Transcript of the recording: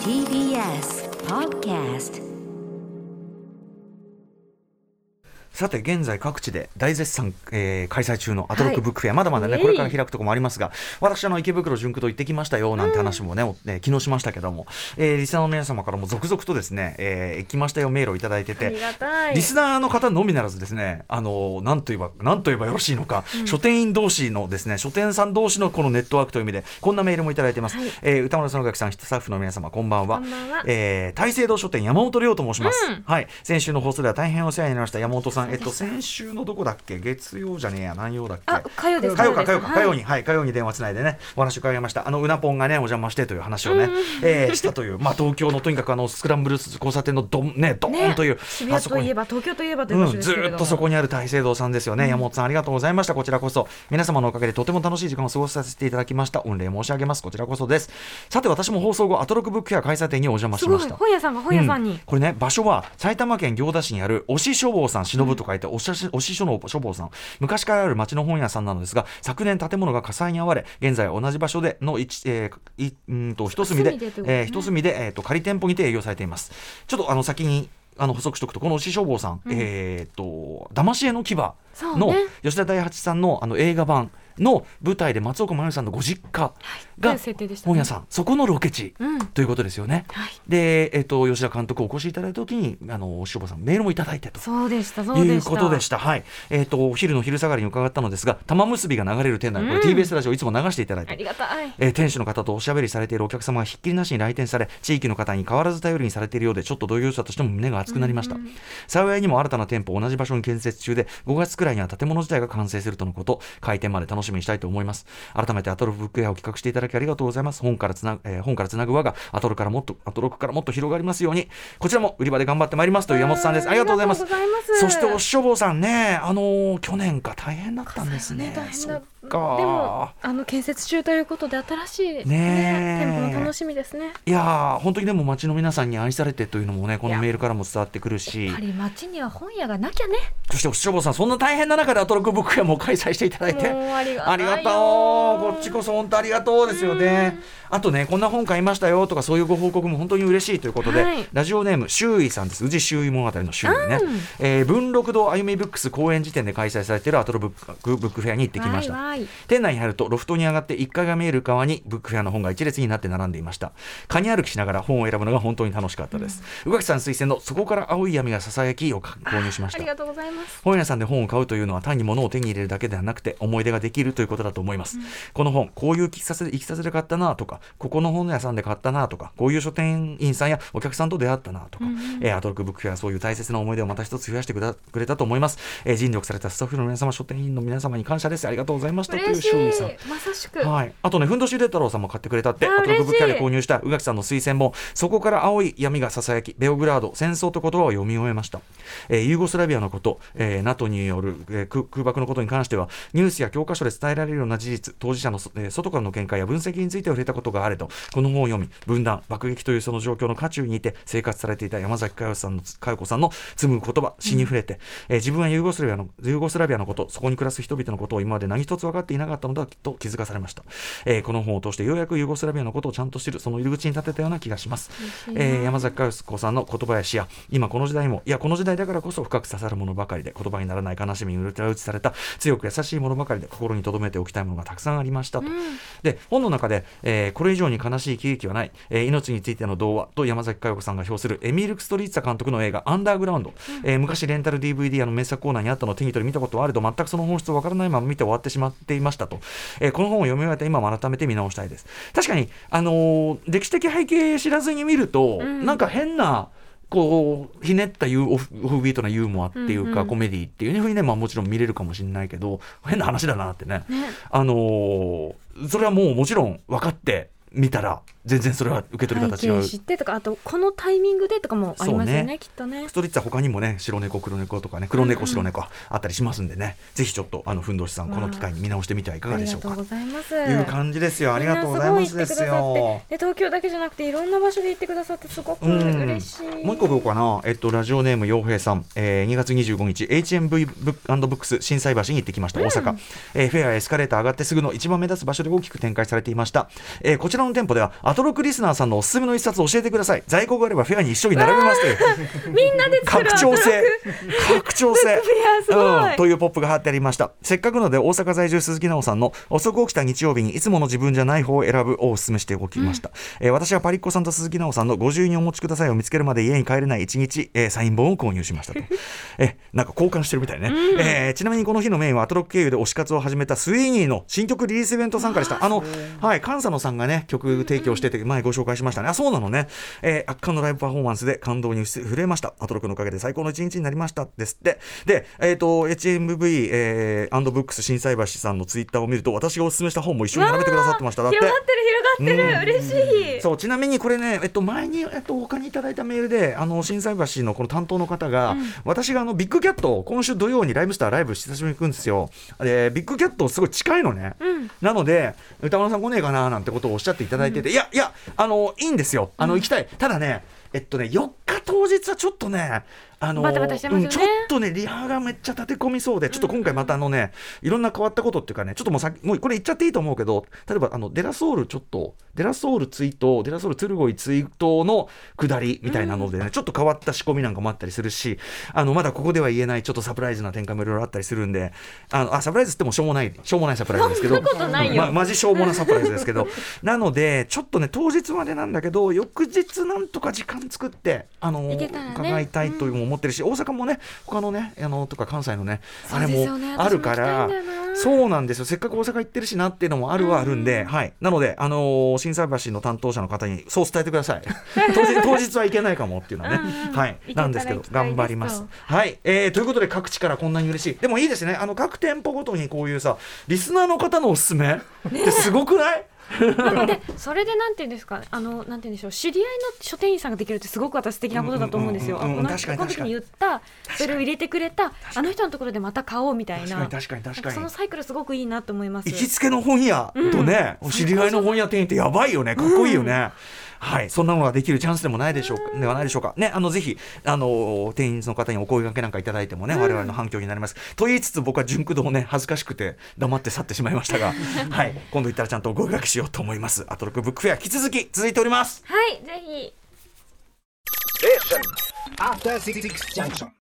TBS Podcast さて現在各地で大絶賛、えー開催中のアトロックブックフェア、まだまだねこれから開くところもありますが私あの池袋純駆と行ってきましたよなんて話もね、おね昨日しましたけども、えーリスナーの皆様からも続々とですね、えー行きましたよメールをいただいててありがたい。リスナーの方のみならずですね、あのなんと言えばなんと言えばよろしいのか、書店員同士のですね書店さん同士のこのネットワークという意味でこんなメールもいただいてます。はい。えー歌村園垣さんスタッフの皆様こんばんは。こんばんは。えー大聖堂書店山本亮と申します。うん。はい。先週の放送では大変お世話になりました山本さんえっと先週のどこだっけ？月曜じゃねえや。何曜だっけ？あ火曜です火曜か火曜か。火曜に。はい火曜に電話つないでね。お話を伺いました。あのうなぽんがねお邪魔してという話をね、えーしたという。まあ東京のとにかくあのスクランブル交差点のどんねドーンという、渋谷といえばば東京といえばという場所うん、ですけれども、ずーっとそこにある大聖堂さんですよね、山本さんありがとうございました。こちらこそ。皆様のおかげでとても楽しい時間を過ごさせていただきました。御礼申し上げます。こちらこそです。さて私も放送後アトロックブックフェア開催店にお邪魔しました。本屋さんが本屋さんに、うん。これね場所は埼玉県行田市にある押し書房さん忍と書いて押し押し書の書房さん。昔からある町の本屋さんなのですが昨年建物が火災に遭われ現在同じ場所での一、えーいうんと一隅で一隅でえー一隅で、えー、と仮店舗にて営業されています。ちょっとあの先にあの補足しておくとこの押し書房さん、えっ、と騙し絵の牙の吉田大八さんのあの映画版の舞台で松岡茉優さんのご実家が本屋さん、そこのロケ地。うん。ということですよね。はい。で、えっと吉田監督お越しいただいた時にあのしょぼさんメールもいただいてと。そうでしたそういうことでした。はい。えっ、と、お昼の昼下がりに伺ったのですが、玉結びが流れる店内、これうん TBS ラジオいつも流していただいて、ありがたい。えー店主の方とおしゃべりされているお客様がひっきりなしに来店され地域の方に変わらず頼りにされているようでちょっと同業者としても胸が熱くなりました、幸いにも新たな店舗同じ場所に建設中で5月くらいには建物自体が完成するとのこと。開店まで楽しみにしたいと思います。改めてアトロブックエアを企画していただきありがとうございます。本からつな,、えー本からつなぐ輪がアトロからもっとアトロクからもっと広がりますようにこちらも売り場で頑張ってまいりますという山本さんです。ありがとうございます。ます。そしてお消防さんねあのー去年か大変だったんですね。ね大変だそっでかもあの建設中ということで新しい、ねねえ店舗の楽しみですね。いやー本当にでも街の皆さんに愛されてというのもねこのメールからも伝わってくるし。やっぱり街には本屋がなきゃね。そして消防さんそんな大変な中でアトロックブックフェアも開催していただいて。もうありがとう。こっちこそ本当ありがとうですよねあとねこんな本買いましたよとかそういうご報告も本当に嬉しいということで、はい。ラジオネーム周囲さんです。宇治周囲物語の周囲ね、うん。えー文禄堂あゆみブックス公演時点で開催されているアトロブックブックフェアに行ってきました。店内に入るとロフトに上がって1階が見える側にブックフェアの本が一列になって並んでいました。カニ歩きしながら本を選ぶのが本当に楽しかったです、宇垣さん推薦の「そこから青い闇がささやき」を購入しました。ありがとうございます。本屋さんで本を買うというのは単に物を手に入れるだけではなくて思い出ができるということだと思います、この本こういういきさつでいきさつで買ったなとかここの本屋さんで買ったなとかこういう書店員さんやお客さんと出会ったなとか、えーアトロックブックフェアはそういう大切な思い出をまた一つ増やしてくれたくれたと思います、えー尽力されたスタッフの皆様書店員の皆様に感謝です。ありがとうございました。という周囲さん。いまさしく、はい、あとね、ふんどしで太郎さんも買ってくれたって、あアトロックブックフェアで購入した宇垣さんの推薦本、そこから青い闇がささやき、ベオグラード、戦争と言葉を読み終えました。えーユーゴスラビアのこと、えー NATO による、えー空空爆のことに関しては、ニュースや教科書で伝えられるような事実、当事者の、えー外からの見解や分析について触れたことがあれと、この本を読み、分断、爆撃というその状況の渦中にいて生活されていた山崎佳代さんの佳代子さんの紡ぐ言葉、詩に触れて、えー自分はユーゴスラビアのユーゴスラビアのこと、そこに暮らす人々のことを今まで何一つ分かっていなかったのだと気づかされました。えーこの本を通してようやくユーゴスラビアのことをちゃんと知る、その入り口に立てたような気がします。えー山崎佳代子さんの言葉や詩や、今この時代も、いや、この時代だからこそ深く刺さるものばかりで、言葉にならない悲しみに裏打ちされた強く優しいものばかりで、心に留めておきたいものがたくさんありましたと。で、本の中で、えーこれ以上に悲しい喜劇はない、えー命についての童話と山崎佳代子さんが表するエミール・クストリッツァ監督の映画、アンダーグラウンド、えー昔レンタル DVD やの名作コーナーにあったのを手に取り見たことはあると、全くその本質をわからないまま見て終わってしまっていましたと。えーこの本を読み終えた今も改めて見直したいです。確かに、あのー歴史的背景知らずに見ると、なんか変な、こうひねったユーオフビートなユーモアっていうか、うんうん。コメディっていうねふうにね、まあ、もちろん見れるかもしれないけど変な話だなってね。あのーそれはもうもちろん分かって見たら全然それは受け取り方違う。知ってとかあとこのタイミングでとかもありますよねね。きっとね。ストリッツは他にもね白猫黒猫とかね黒猫白猫あったりしますんでね、ぜひちょっとあのふんどしさんこの機会に見直してみてはいかがでしょうか。ございます。いう感じですよ。ありがとうございます。ですよ。で東京だけじゃなくていろんな場所で行ってくださってすごくうん嬉しい。もう一個どうかな、えっと、ラジオネーム洋平さん、えー2月25日 HMV ブックブックス心斎橋に行ってきました。大阪、えーフェアエスカレーター上がってすぐの一番目立つ場所で大きく展開されていました、えーこちらの店舗ではアトロックリスナーさんのおすすめの一冊教えてください。在庫があればフェアに一緒に並べますという。みんなで拡張性。拡張性。うん、というポップが貼ってありました。せっかくので大阪在住鈴木奈緒さんの遅く起きた日曜日にいつもの自分じゃない方を選ぶをお勧めしておきました、えー私はパリッコさんと鈴木奈緒さんのご自由にお持ちくださいを見つけるまで家に帰れない一日、えーサイン本を購入しましたと。えなんか交換してるみたいね、えーちなみにこの日のメインはアトロック経由で推し活を始めたスイーニーの新曲リリースイベント参加でした。あのはい菅佐野さんがね曲提供してて前ご紹介しましたね。あそうなのね、えー圧巻のライブパフォーマンスで感動に震えました。アトロックのおかげで最高の一日になりました。ですって。でえっ、と HMV、えー、ブックス心斎橋さんのツイッターを見ると私がお勧めした本も一緒に並べてくださってました。だって。広がってる広がってる、嬉しい。そうちなみにこれね、えっと、前に、えっと、他にいただいたメールであの心斎橋のこの担当の方が、私があのビッグキャットを今週土曜にライブスターライブ久しぶりに行くんですよ。でビッグキャットすごい近いのね、うんなので歌丸さん来ねえかななんてことをおっしゃっていただいてて、いやいやあのいいんですよ。あの、行きたい。ただねえっとね4日当日はちょっとねあのね。うんちょっとねリハがめっちゃ立て込みそうでちょっと今回またあのねいろんな変わったことっていうかねちょっともうさもうこれ言っちゃっていいと思うけど例えばあのデラソールちょっとデラソールツイートデラソール鶴ゴイツイートの下りみたいなのでね、ちょっと変わった仕込みなんかもあったりするしあのまだここでは言えないちょっとサプライズな展開もいろいろあったりするんであのあサプライズってもしょうもないしょうもないサプライズですけどまマジしょうもなサプライズですけど。なのでちょっとね当日までなんだけど翌日なんとか時間作ってあのね。伺いたいという思ってるし、大阪もね他のねあのとか関西のねあれもあるからそうなんですよ。せっかく大阪行ってるしなっていうのもあるはあるん。で、はい。なのであのー心斎橋の担当者の方にそう伝えてください。当日当日はいけないかもっていうのはね。うんうん。はい。なんですけど頑張ります。はい、えーということで各地からこんなに嬉しい。でもいいですね。あの各店舗ごとにこういうさリスナーの方のおすすめってすごくない、でそれでなんていうんですかあのなんていうんでしょう知り合いの書店員さんができるってすごく私素敵なことだと思うんですよ。この時に言ったそれを入れてくれたあの人のところでまた買おうみたいな。確かに確かに確かに。そのサイクルすごくいいなと思います。行きつけの本屋とね、お知り合いの本屋店員ってやばいよね。かっこいいよね。はい、そんなのができるチャンスでもないでしょうか、ではないでしょうか。ね、あの、ぜひ、あの、店員の方にお声掛けなんかいただいてもね、我々の反響になります。と言いつつ、僕は純駆動ね、恥ずかしくて、黙って去ってしまいましたが、はい、今度行ったらちゃんとお声掛けしようと思います。アトロックブックフェア、引き続き続いております。はいぜひ After Six Junction.